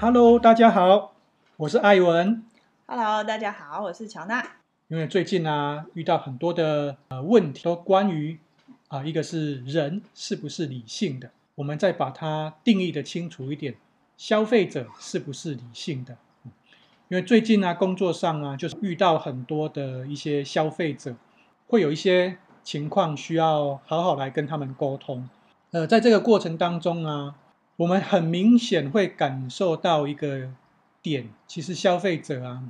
Hello，大家好，我是艾文。Hello，大家好，我是乔娜。因为最近啊，遇到很多的呃问题，都关于啊、呃，一个是人是不是理性的，我们再把它定义的清楚一点，消费者是不是理性的？因为最近啊，工作上啊，就是遇到很多的一些消费者，会有一些情况需要好好来跟他们沟通。呃，在这个过程当中啊，我们很明显会感受到一个点，其实消费者啊，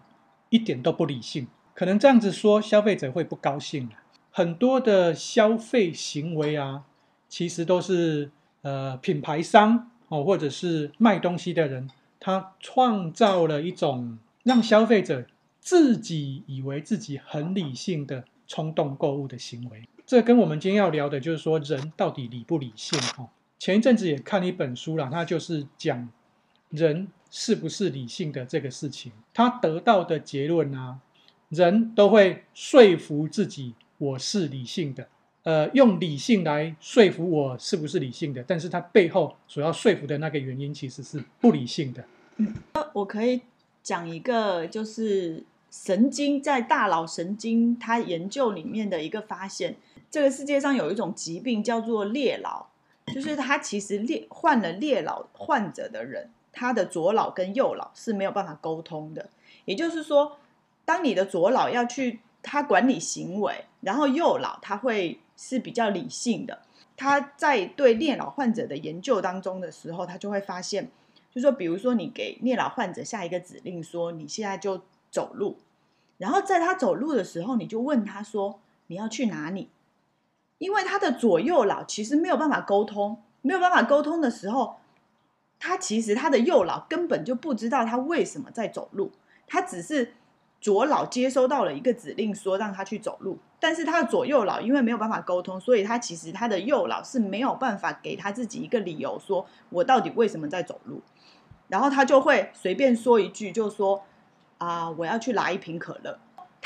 一点都不理性。可能这样子说，消费者会不高兴。很多的消费行为啊，其实都是呃品牌商哦，或者是卖东西的人，他创造了一种让消费者自己以为自己很理性的冲动购物的行为。这跟我们今天要聊的就是说，人到底理不理性？哦，前一阵子也看了一本书啦，他就是讲人是不是理性的这个事情。他得到的结论啊。人都会说服自己我是理性的，呃，用理性来说服我是不是理性的，但是他背后所要说服的那个原因其实是不理性的。嗯，我可以讲一个，就是神经在大脑神经它研究里面的一个发现，这个世界上有一种疾病叫做裂脑，就是他其实裂患了裂脑患者的人，他的左脑跟右脑是没有办法沟通的，也就是说。当你的左脑要去他管理行为，然后右脑他会是比较理性的。他在对裂脑患者的研究当中的时候，他就会发现，就说比如说你给裂脑患者下一个指令，说你现在就走路，然后在他走路的时候，你就问他说你要去哪里？因为他的左右脑其实没有办法沟通，没有办法沟通的时候，他其实他的右脑根本就不知道他为什么在走路，他只是。左脑接收到了一个指令，说让他去走路，但是他的左右脑因为没有办法沟通，所以他其实他的右脑是没有办法给他自己一个理由，说我到底为什么在走路，然后他就会随便说一句，就说啊、我要去拿一瓶可乐。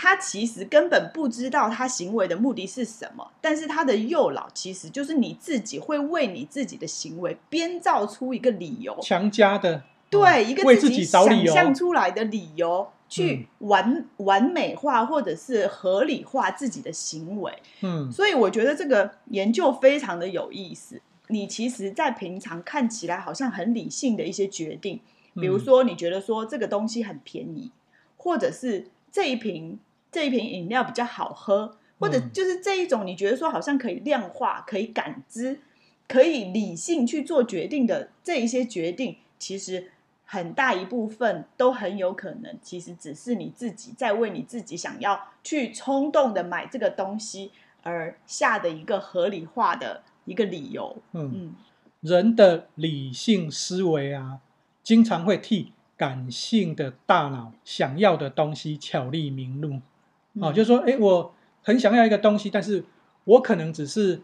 他其实根本不知道他行为的目的是什么，但是他的右脑其实就是你自己会为你自己的行为编造出一个理由，强加的，对，一个自己想象出来的理由。去完完美化或者是合理化自己的行为，嗯，所以我觉得这个研究非常的有意思。你其实，在平常看起来好像很理性的一些决定，比如说你觉得说这个东西很便宜，或者是这一瓶这一瓶饮料比较好喝，或者就是这一种你觉得说好像可以量化、可以感知、可以理性去做决定的这一些决定，其实。很大一部分都很有可能，其实只是你自己在为你自己想要去冲动的买这个东西而下的一个合理化的一个理由。嗯，嗯，人的理性思维啊，经常会替感性的大脑想要的东西巧立名目。哦，就是说，哎，我很想要一个东西，但是我可能只是，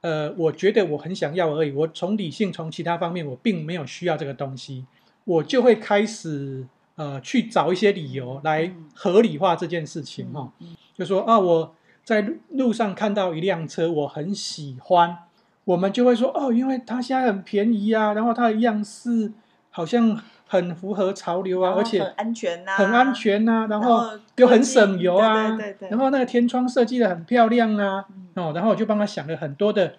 呃，我觉得我很想要而已。我从理性，从其他方面，我并没有需要这个东西。我就会开始呃去找一些理由来合理化这件事情哈，就说啊，我在路上看到一辆车，我很喜欢，我们就会说哦，因为它现在很便宜啊，然后它的样式好像很符合潮流啊，而且很安全呐，很安全呐，然后又很省油啊，对对对，然后那个天窗设计的很漂亮啊，哦，然后我就帮他想了很多的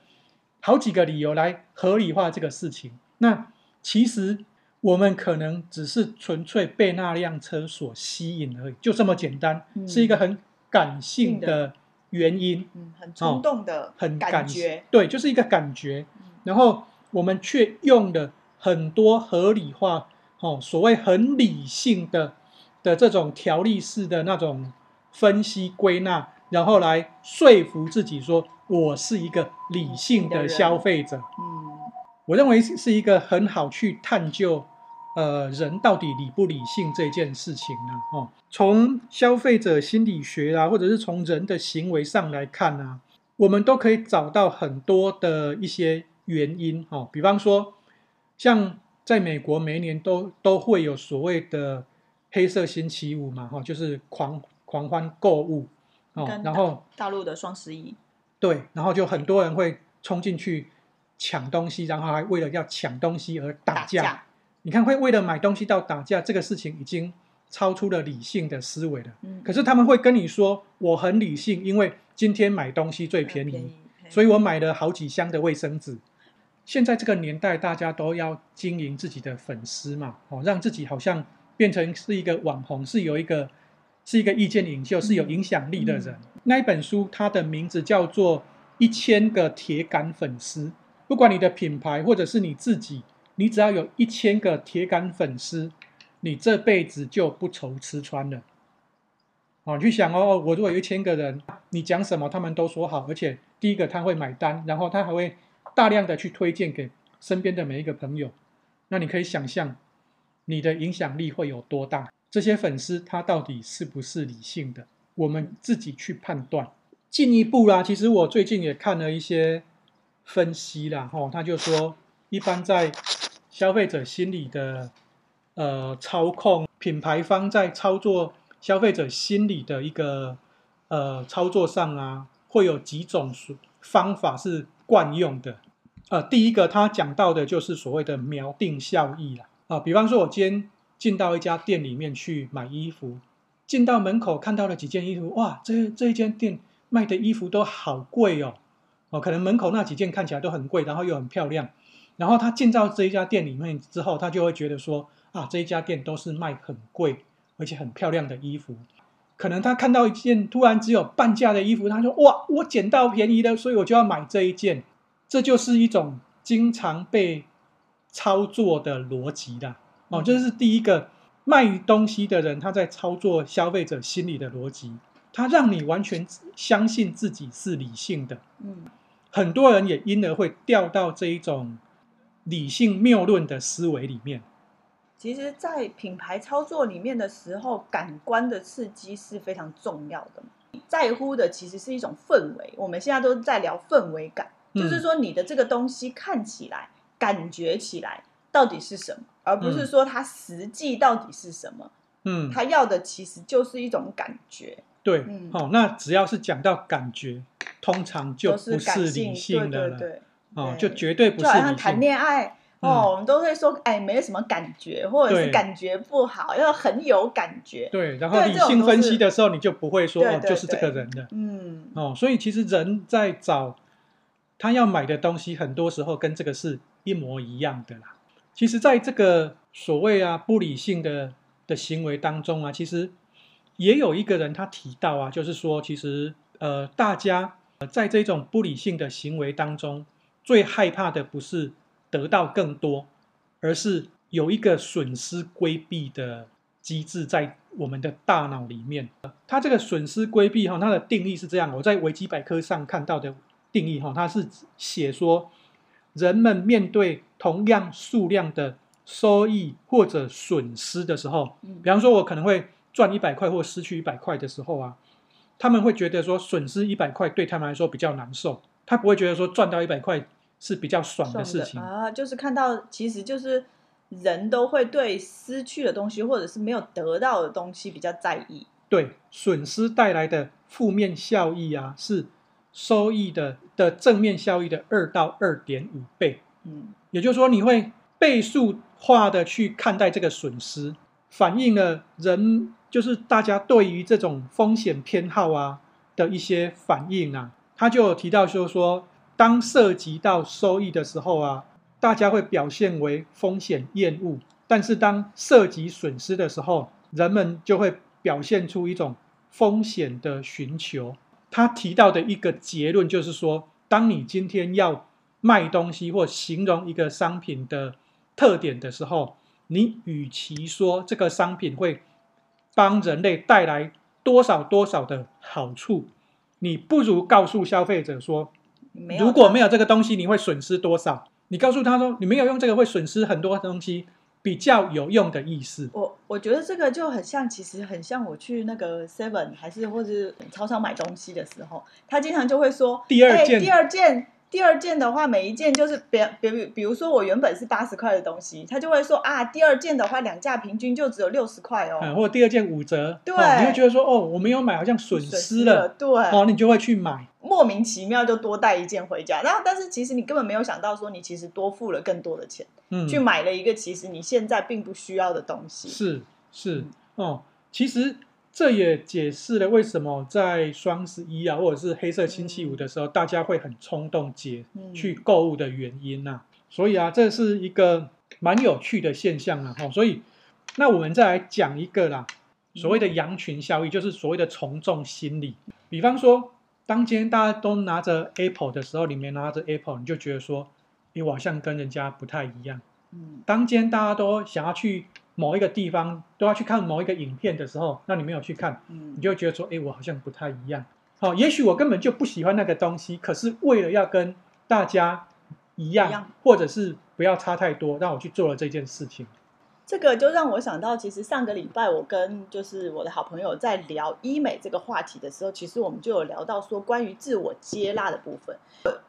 好几个理由来合理化这个事情。那其实。我们可能只是纯粹被那辆车所吸引而已，就这么简单，嗯、是一个很感性的原因，嗯、很冲动的、哦、很感觉，对，就是一个感觉。嗯、然后我们却用了很多合理化，哦，所谓很理性的的这种条例式的那种分析归纳，然后来说服自己说，我是一个理性的消费者。嗯，我认为是一个很好去探究。呃，人到底理不理性这件事情呢？哦，从消费者心理学啊，或者是从人的行为上来看啊，我们都可以找到很多的一些原因。哦，比方说，像在美国，每一年都都会有所谓的黑色星期五嘛，哈，就是狂狂欢购物哦，然后大陆的双十一，对，然后就很多人会冲进去抢东西，然后还为了要抢东西而打架。打架你看会为了买东西到打架，这个事情已经超出了理性的思维了。嗯，可是他们会跟你说我很理性，因为今天买东西最便宜，便宜所以我买了好几箱的卫生纸。现在这个年代，大家都要经营自己的粉丝嘛，哦，让自己好像变成是一个网红，是有一个是一个意见领袖，是有影响力的人。嗯，那一本书，它的名字叫做《一千个铁杆粉丝》。不管你的品牌或者是你自己，你只要有一千个铁杆粉丝，你这辈子就不愁吃穿了。哦，你去想哦，我如果有一千个人，你讲什么他们都说好，而且第一个他会买单，然后他还会。大量的去推荐给身边的每一个朋友，那你可以想象你的影响力会有多大？这些粉丝他到底是不是理性的？我们自己去判断。进一步啦，其实我最近也看了一些分析啦，吼，他就说，一般在消费者心理的呃操控，品牌方在操作消费者心理的一个呃操作上啊，会有几种方法是。惯用的，呃，第一个他讲到的就是所谓的锚定效应啦，啊，比方说我今天进到一家店里面去买衣服，进到门口看到了几件衣服，哇，这这一间店卖的衣服都好贵哦，哦，可能门口那几件看起来都很贵，然后又很漂亮，然后他进到这一家店里面之后，他就会觉得说，啊，这一家店都是卖很贵而且很漂亮的衣服。可能他看到一件突然只有半价的衣服，他说：“哇，我捡到便宜了，所以我就要买这一件。”这就是一种经常被操作的逻辑啦。哦，这是第一个卖东西的人他在操作消费者心理的逻辑，他让你完全相信自己是理性的。嗯，很多人也因而会掉到这一种理性谬论的思维里面。其实，在品牌操作里面的时候，感官的刺激是非常重要的。在乎的其实是一种氛围。我们现在都在聊氛围感，嗯、就是说你的这个东西看起来、感觉起来到底是什么，而不是说它实际到底是什么。嗯，他要的其实就是一种感觉。对，嗯，好、哦，那只要是讲到感觉，通常就不是理性的了。对，对，对，哦，就绝对不是理性。就好像谈恋爱。哦，我们都会说，哎，没什么感觉，或者是感觉不好，要很有感觉。对，然后理性分析的时候，你就不会说哦，就是这个人的。嗯，哦，所以其实人在找他要买的东西，很多时候跟这个是一模一样的啦。其实，在这个所谓啊不理性的的行为当中啊，其实也有一个人他提到啊，就是说，其实呃，大家在这种不理性的行为当中，最害怕的不是。得到更多，而是有一个损失规避的机制在我们的大脑里面。他这个损失规避哈，它的定义是这样，我在维基百科上看到的定义哈，它是写说，人们面对同样数量的收益或者损失的时候，比方说我可能会赚一百块或失去一百块的时候啊，他们会觉得说损失一百块对他们来说比较难受，他不会觉得说赚到一百块。是比较爽的事情啊，就是看到，其实就是人都会对失去的东西，或者是没有得到的东西比较在意。对，损失带来的负面效益啊，是收益的的正面效益的二到二点五倍。嗯，也就是说，你会倍数化的去看待这个损失，反映了人就是大家对于这种风险偏好啊的一些反应啊。他就有提到就是说。当涉及到收益的时候啊，大家会表现为风险厌恶；但是当涉及损失的时候，人们就会表现出一种风险的寻求。他提到的一个结论就是说，当你今天要卖东西或形容一个商品的特点的时候，你与其说这个商品会帮人类带来多少多少的好处，你不如告诉消费者说。如果没有这个东西，你会损失多少？你告诉他说，你没有用这个会损失很多东西，比较有用的意思。我我觉得这个就很像，其实很像我去那个 Seven 还是或者是超商买东西的时候，他经常就会说，第二件，第二件第二件的话，每一件就是别别比如说我原本是八十块的东西，他就会说啊，第二件的话两价平均就只有六十块哦，嗯，或者第二件五折，对，哦，你会觉得说哦，我没有买好像损失了，损失了，对，哦，你就会去买，莫名其妙就多带一件回家，然后但是其实你根本没有想到说你其实多付了更多的钱，嗯，去买了一个其实你现在并不需要的东西，是是。哦，其实。这也解释了为什么在双十一啊，或者是黑色星期五的时候，嗯、大家会很冲动节去购物的原因呐、啊。所以啊，这是一个蛮有趣的现象啊。哈，所以那我们再来讲一个啦，所谓的羊群效应，就是所谓的从众心理。比方说，当今天大家都拿着 Apple 的时候，你没拿着 Apple，你就觉得说，你好像跟人家不太一样。嗯，当今天大家都想要去。某一个地方都要去看某一个影片的时候，那你没有去看，你就觉得说，哎，我好像不太一样。好，也许我根本就不喜欢那个东西，可是为了要跟大家一样，一样，或者是不要差太多，让我去做了这件事情。这个就让我想到，其实上个礼拜我跟就是我的好朋友在聊医美这个话题的时候，其实我们就有聊到说关于自我接纳的部分，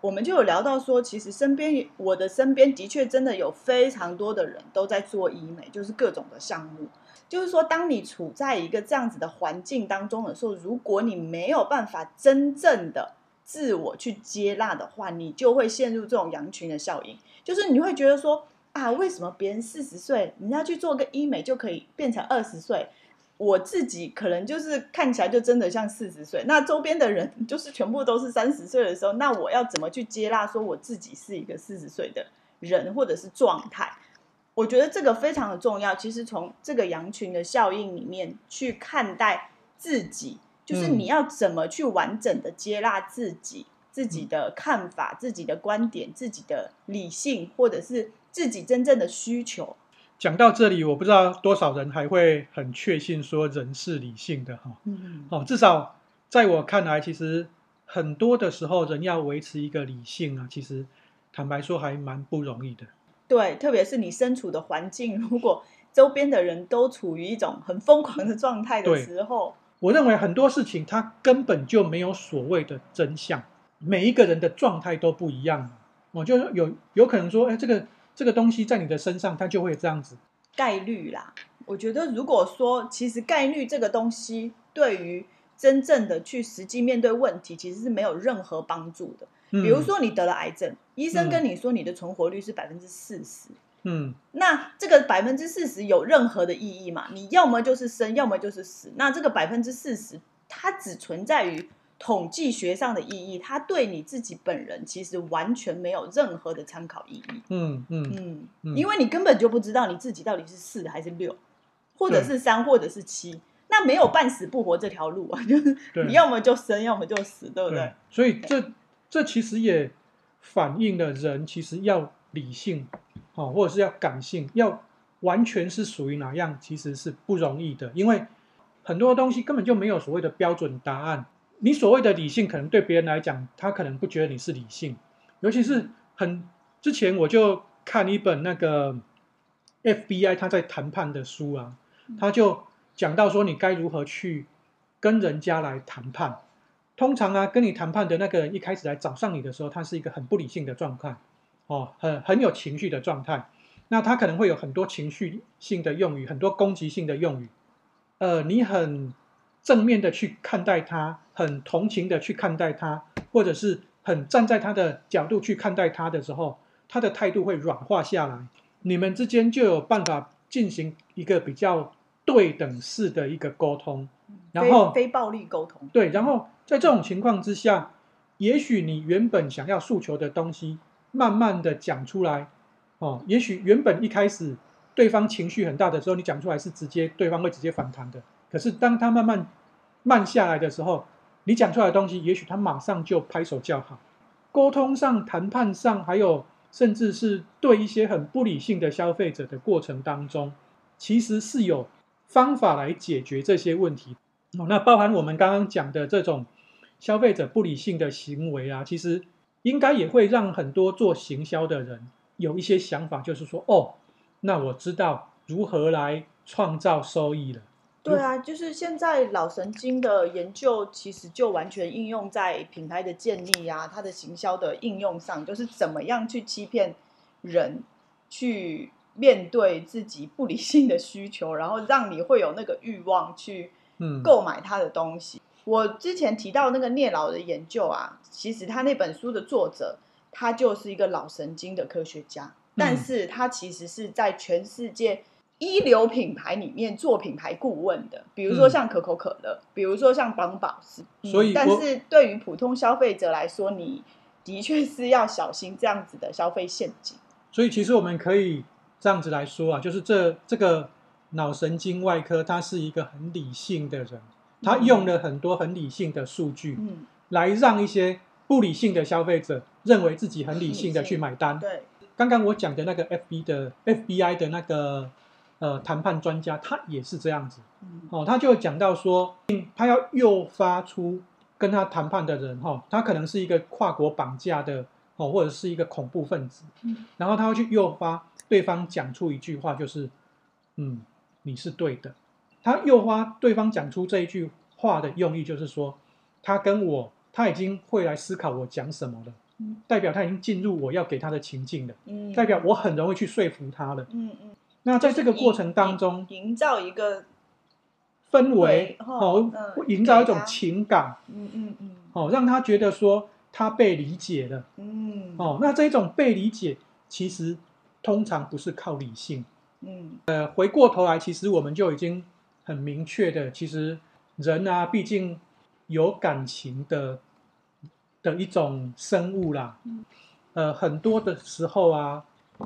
我们就有聊到说，其实身边我的身边的确真的有非常多的人都在做医美，就是各种的项目。就是说，当你处在一个这样子的环境当中的时候，如果你没有办法真正的自我去接纳的话，你就会陷入这种羊群的效应，就是你会觉得说。啊，为什么别人四十岁，人家去做个医美就可以变成二十岁？我自己可能就是看起来就真的像四十岁，那周边的人就是全部都是三十岁的时候，那我要怎么去接纳说我自己是一个四十岁的人或者是状态？我觉得这个非常的重要。其实从这个羊群的效应里面去看待自己，就是你要怎么去完整的接纳自己、自己的看法、自己的观点、自己的理性，或者是。自己真正的需求。讲到这里，我不知道多少人还会很确信说人是理性的哈。嗯，哦，至少在我看来，其实很多的时候，人要维持一个理性啊，其实坦白说还蛮不容易的。对，特别是你身处的环境，如果周边的人都处于一种很疯狂的状态的时候，我认为很多事情它根本就没有所谓的真相，每一个人的状态都不一样。我就有有可能说，哎，这个。这个东西在你的身上，它就会这样子。概率啦，我觉得如果说其实概率这个东西，对于真正的去实际面对问题，其实是没有任何帮助的。嗯、比如说你得了癌症，医生跟你说你的存活率是百分之四十，嗯，那这个百分之四十有任何的意义吗？你要么就是生，要么就是死。那这个百分之四十，它只存在于。统计学上的意义，它对你自己本人其实完全没有任何的参考意义。嗯嗯嗯，因为你根本就不知道你自己到底是四还是六，或者是三，或者是七，那没有半死不活这条路啊，就是你要么就生，要么就死，对不对？对，所以这这其实也反映了人其实要理性，哦，或者是要感性，要完全是属于哪样，其实是不容易的，因为很多东西根本就没有所谓的标准答案。你所谓的理性，可能对别人来讲，他可能不觉得你是理性。尤其是很之前，我就看一本那个 FBI 他在谈判的书啊，他就讲到说，你该如何去跟人家来谈判。通常啊，跟你谈判的那个人一开始来找上你的时候，他是一个很不理性的状态，哦，很很有情绪的状态。那他可能会有很多情绪性的用语，很多攻击性的用语。呃，你很正面的去看待他。很同情的去看待他，或者是很站在他的角度去看待他的时候，他的态度会软化下来，你们之间就有办法进行一个比较对等式的一个沟通，然后非，非暴力沟通。对，然后在这种情况之下，也许你原本想要诉求的东西，慢慢的讲出来，哦，也许原本一开始对方情绪很大的时候，你讲出来是直接对方会直接反弹的，可是当他慢慢慢下来的时候，你讲出来的东西，也许他马上就拍手叫好。沟通上、谈判上，还有甚至是对一些很不理性的消费者的过程当中，其实是有方法来解决这些问题。哦，那包含我们刚刚讲的这种消费者不理性的行为啊，其实应该也会让很多做行销的人有一些想法，就是说，哦，那我知道如何来创造收益了。对啊，就是现在脑神经的研究，其实就完全应用在品牌的建立啊，它的行销的应用上，就是怎么样去欺骗人，去面对自己不理性的需求，然后让你会有那个欲望去购买他的东西。嗯、我之前提到那个聂老的研究啊，其实他那本书的作者，他就是一个脑神经的科学家，但是他其实是在全世界。一流品牌里面做品牌顾问的，比如说像可口可乐，嗯、比如说像宝宝斯，所以、嗯，但是对于普通消费者来说，你的确是要小心这样子的消费陷阱。所以，其实我们可以这样子来说啊，就是这这个脑神经外科，他是一个很理性的人，他用了很多很理性的数据，嗯，来让一些不理性的消费者认为自己很理性的去买单。对，刚刚我讲的那个 FB 的 FBI 的那个。呃，谈判专家他也是这样子，哦，他就讲到说，他要诱发出跟他谈判的人，哈、哦，他可能是一个跨国绑架的，哦，或者是一个恐怖分子，然后他要去诱发对方讲出一句话，就是，嗯，你是对的。他诱发对方讲出这一句话的用意，就是说，他跟我，他已经会来思考我讲什么了，代表他已经进入我要给他的情境了，代表我很容易去说服他了，嗯嗯。那在这个过程当中，营造一个氛围，哦，营造一种情感，嗯嗯嗯，哦，让他觉得说他被理解了，嗯，哦，那这种被理解，其实通常不是靠理性，嗯，呃，回过头来，其实我们就已经很明确的，其实人啊，毕竟有感情的的一种生物啦，呃，很多的时候啊，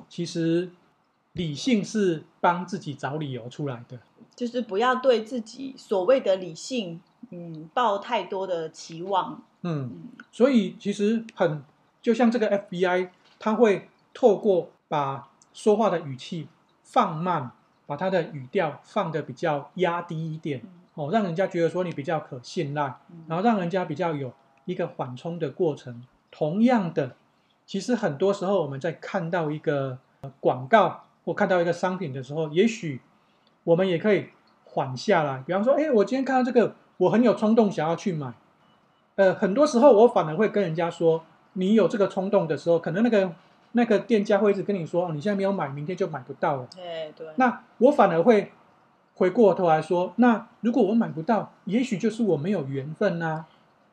其实。理性是帮自己找理由出来的，就是不要对自己所谓的理性，嗯，抱太多的期望。嗯，所以其实很就像这个 FBI，他会透过把说话的语气放慢，把他的语调放得比较压低一点，哦，让人家觉得说你比较可信赖，然后让人家比较有一个缓冲的过程。同样的，其实很多时候我们在看到一个广告。我看到一个商品的时候，也许我们也可以缓下来。比方说，哎，我今天看到这个，我很有冲动想要去买。呃，很多时候我反而会跟人家说，你有这个冲动的时候，可能那个那个店家会一直跟你说，哦，你现在没有买，明天就买不到了。对对。那我反而会回过头来说，那如果我买不到，也许就是我没有缘分啊。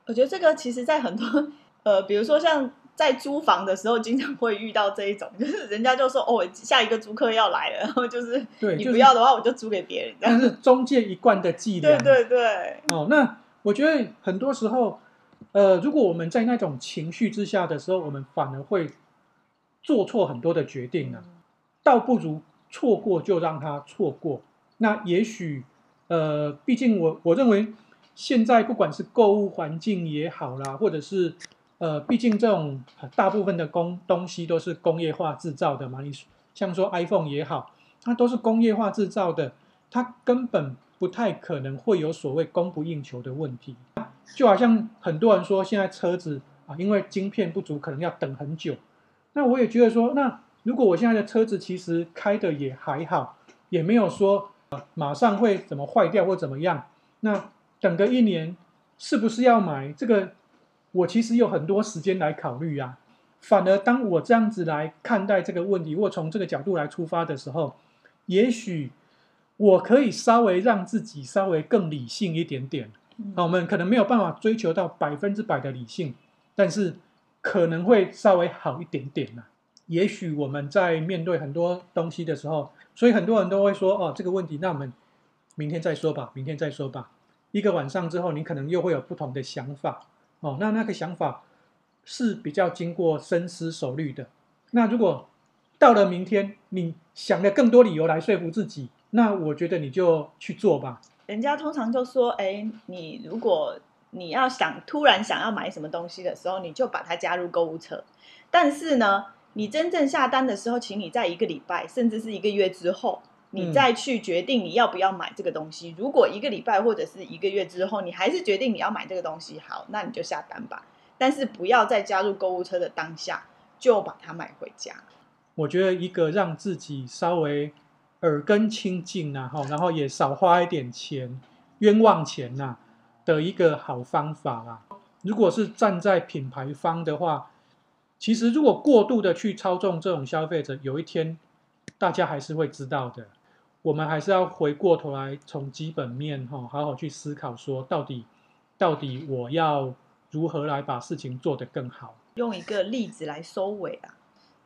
我觉得这个其实，在很多 呃，比如说像。在租房的时候，经常会遇到这一种，就是人家就说：“哦，下一个租客要来了。”然后就是，对，你不要的话，我就租给别人。但是中介一贯的伎俩。对对对。哦，那我觉得很多时候，呃，如果我们在那种情绪之下的时候，我们反而会做错很多的决定呢、啊。倒不如错过就让他错过。那也许，呃，毕竟我我认为，现在不管是购物环境也好啦，或者是。呃，毕竟这种大部分的工东西都是工业化制造的嘛，你像说 iPhone 也好，它都是工业化制造的，它根本不太可能会有所谓供不应求的问题。就好像很多人说现在车子啊，因为晶片不足，可能要等很久。那我也觉得说，那如果我现在的车子其实开的也还好，也没有说马上会怎么坏掉或怎么样，那等个一年是不是要买这个？我其实有很多时间来考虑啊，反而当我这样子来看待这个问题，或从这个角度来出发的时候，也许我可以稍微让自己稍微更理性一点点。那我们可能没有办法追求到百分之百的理性，但是可能会稍微好一点点啊。也许我们在面对很多东西的时候，所以很多人都会说：“哦，这个问题，那我们明天再说吧，明天再说吧。”一个晚上之后，你可能又会有不同的想法。哦，那那个想法是比较经过深思熟虑的。那如果到了明天，你想了更多理由来说服自己，那我觉得你就去做吧。人家通常就说：“哎，你如果你要想突然想要买什么东西的时候，你就把它加入购物车。但是呢，你真正下单的时候，请你在一个礼拜甚至是一个月之后。”你再去决定你要不要买这个东西。如果一个礼拜或者是一个月之后，你还是决定你要买这个东西，好，那你就下单吧。但是不要在加入购物车的当下就把它买回家。我觉得一个让自己稍微耳根清净呐，哈，然后也少花一点钱，冤枉钱呐的一个好方法啊。如果是站在品牌方的话，其实如果过度的去操纵这种消费者，有一天大家还是会知道的。我们还是要回过头来，从基本面哈，好好去思考，说到底，到底我要如何来把事情做得更好。用一个例子来收尾啊，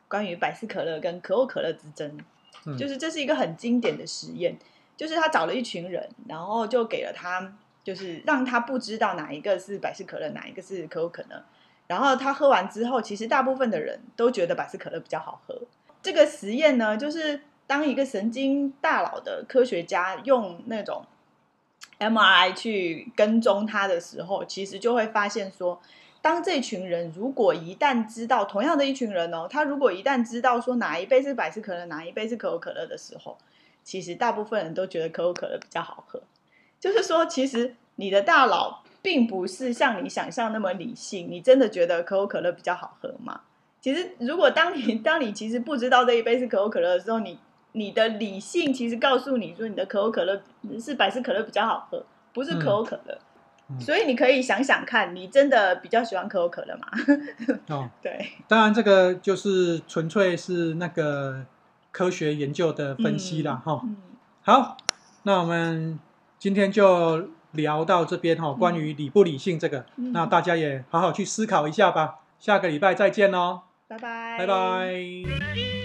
关于百事可乐跟可口可乐之争，嗯，就是这是一个很经典的实验，就是他找了一群人，然后就给了他，就是让他不知道哪一个是百事可乐，哪一个是可口可乐，然后他喝完之后，其实大部分的人都觉得百事可乐比较好喝。这个实验呢，就是。当一个神经大脑的科学家用那种 MRI 去跟踪他的时候，其实就会发现说，当这群人如果一旦知道同样的一群人哦，他如果一旦知道说哪一杯是百事可乐，哪一杯是可口可乐的时候，其实大部分人都觉得可口可乐比较好喝。就是说，其实你的大脑并不是像你想象那么理性，你真的觉得可口可乐比较好喝吗？其实，如果当你当你其实不知道这一杯是可口可乐的时候，你你的理性其实告诉你说，你的可口可乐是百事可乐比较好喝，不是可口可乐。嗯、所以你可以想想看，你真的比较喜欢可口可乐吗？哦，对。当然，这个就是纯粹是那个科学研究的分析了哈。好，那我们今天就聊到这边哈，关于理不理性这个、嗯，那大家也好好去思考一下吧。下个礼拜再见喽，拜拜，拜拜。